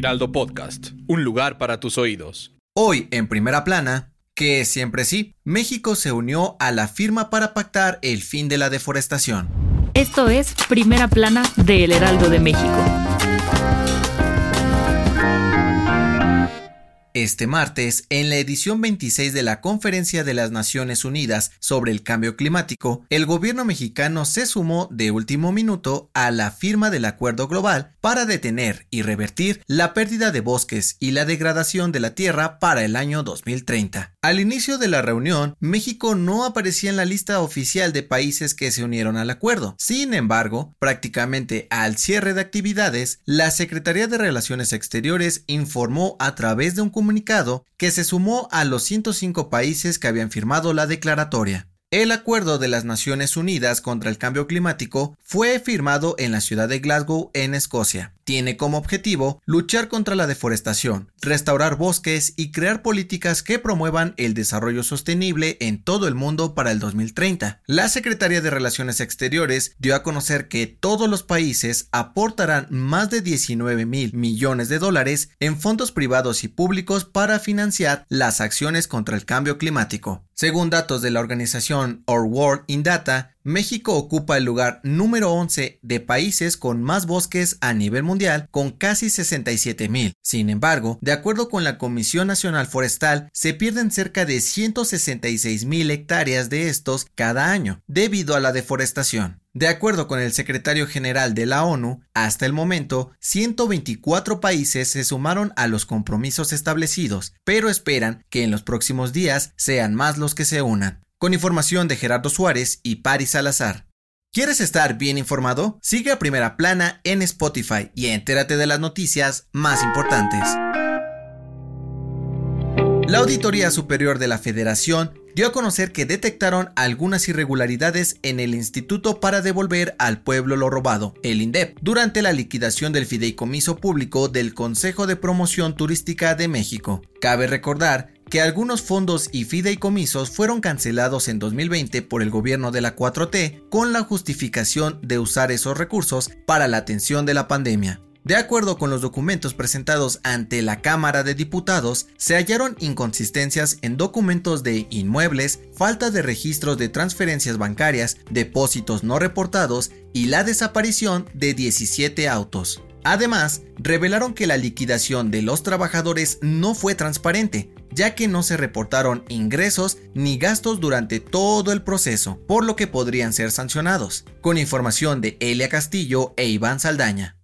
Heraldo Podcast, un lugar para tus oídos. Hoy, en primera plana, que siempre sí, México se unió a la firma para pactar el fin de la deforestación. Esto es Primera Plana de El Heraldo de México. Este martes, en la edición 26 de la Conferencia de las Naciones Unidas sobre el Cambio Climático, el gobierno mexicano se sumó de último minuto a la firma del Acuerdo Global para detener y revertir la pérdida de bosques y la degradación de la tierra para el año 2030. Al inicio de la reunión, México no aparecía en la lista oficial de países que se unieron al acuerdo. Sin embargo, prácticamente al cierre de actividades, la Secretaría de Relaciones Exteriores informó a través de un comunicado que se sumó a los 105 países que habían firmado la declaratoria. El Acuerdo de las Naciones Unidas contra el Cambio Climático fue firmado en la ciudad de Glasgow, en Escocia tiene como objetivo luchar contra la deforestación, restaurar bosques y crear políticas que promuevan el desarrollo sostenible en todo el mundo para el 2030. La Secretaría de Relaciones Exteriores dio a conocer que todos los países aportarán más de 19 mil millones de dólares en fondos privados y públicos para financiar las acciones contra el cambio climático. Según datos de la organización Our World in Data, México ocupa el lugar número 11 de países con más bosques a nivel mundial, con casi 67 mil. Sin embargo, de acuerdo con la Comisión Nacional Forestal, se pierden cerca de 166 mil hectáreas de estos cada año, debido a la deforestación. De acuerdo con el secretario general de la ONU, hasta el momento, 124 países se sumaron a los compromisos establecidos, pero esperan que en los próximos días sean más los que se unan con información de Gerardo Suárez y Paris Salazar. ¿Quieres estar bien informado? Sigue a Primera Plana en Spotify y entérate de las noticias más importantes. La Auditoría Superior de la Federación dio a conocer que detectaron algunas irregularidades en el Instituto para devolver al pueblo lo robado, el INDEP, durante la liquidación del fideicomiso público del Consejo de Promoción Turística de México. Cabe recordar que algunos fondos y fideicomisos fueron cancelados en 2020 por el gobierno de la 4T con la justificación de usar esos recursos para la atención de la pandemia. De acuerdo con los documentos presentados ante la Cámara de Diputados, se hallaron inconsistencias en documentos de inmuebles, falta de registros de transferencias bancarias, depósitos no reportados y la desaparición de 17 autos. Además, revelaron que la liquidación de los trabajadores no fue transparente, ya que no se reportaron ingresos ni gastos durante todo el proceso, por lo que podrían ser sancionados, con información de Elia Castillo e Iván Saldaña.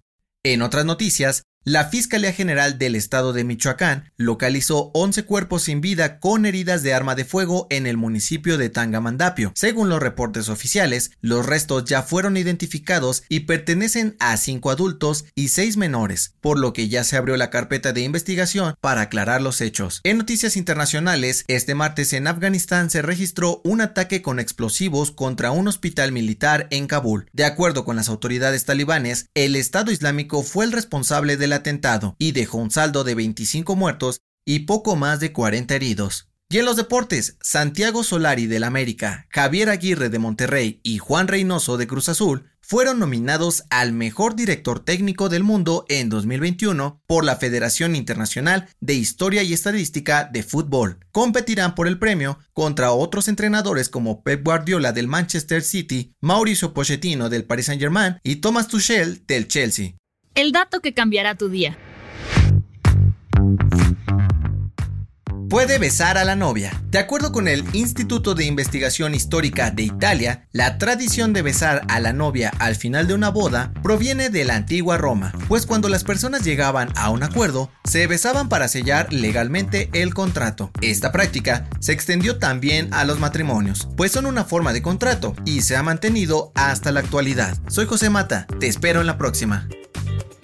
En otras noticias, la Fiscalía General del Estado de Michoacán localizó 11 cuerpos sin vida con heridas de arma de fuego en el municipio de Tangamandapio. Según los reportes oficiales, los restos ya fueron identificados y pertenecen a 5 adultos y 6 menores, por lo que ya se abrió la carpeta de investigación para aclarar los hechos. En noticias internacionales, este martes en Afganistán se registró un ataque con explosivos contra un hospital militar en Kabul. De acuerdo con las autoridades talibanes, el Estado Islámico fue el responsable de la atentado y dejó un saldo de 25 muertos y poco más de 40 heridos. Y en los deportes, Santiago Solari del América, Javier Aguirre de Monterrey y Juan Reynoso de Cruz Azul fueron nominados al mejor director técnico del mundo en 2021 por la Federación Internacional de Historia y Estadística de Fútbol. Competirán por el premio contra otros entrenadores como Pep Guardiola del Manchester City, Mauricio Pochettino del Paris Saint-Germain y Thomas Tuchel del Chelsea el dato que cambiará tu día. puede besar a la novia. De acuerdo con el Instituto de Investigación Histórica de Italia, la tradición de besar a la novia al final de una boda proviene de la antigua Roma, pues cuando las personas llegaban a un acuerdo, se besaban para sellar legalmente el contrato. Esta práctica se extendió también a los matrimonios, pues son una forma de contrato y se ha mantenido hasta la actualidad. Soy José Mata, te espero en la próxima.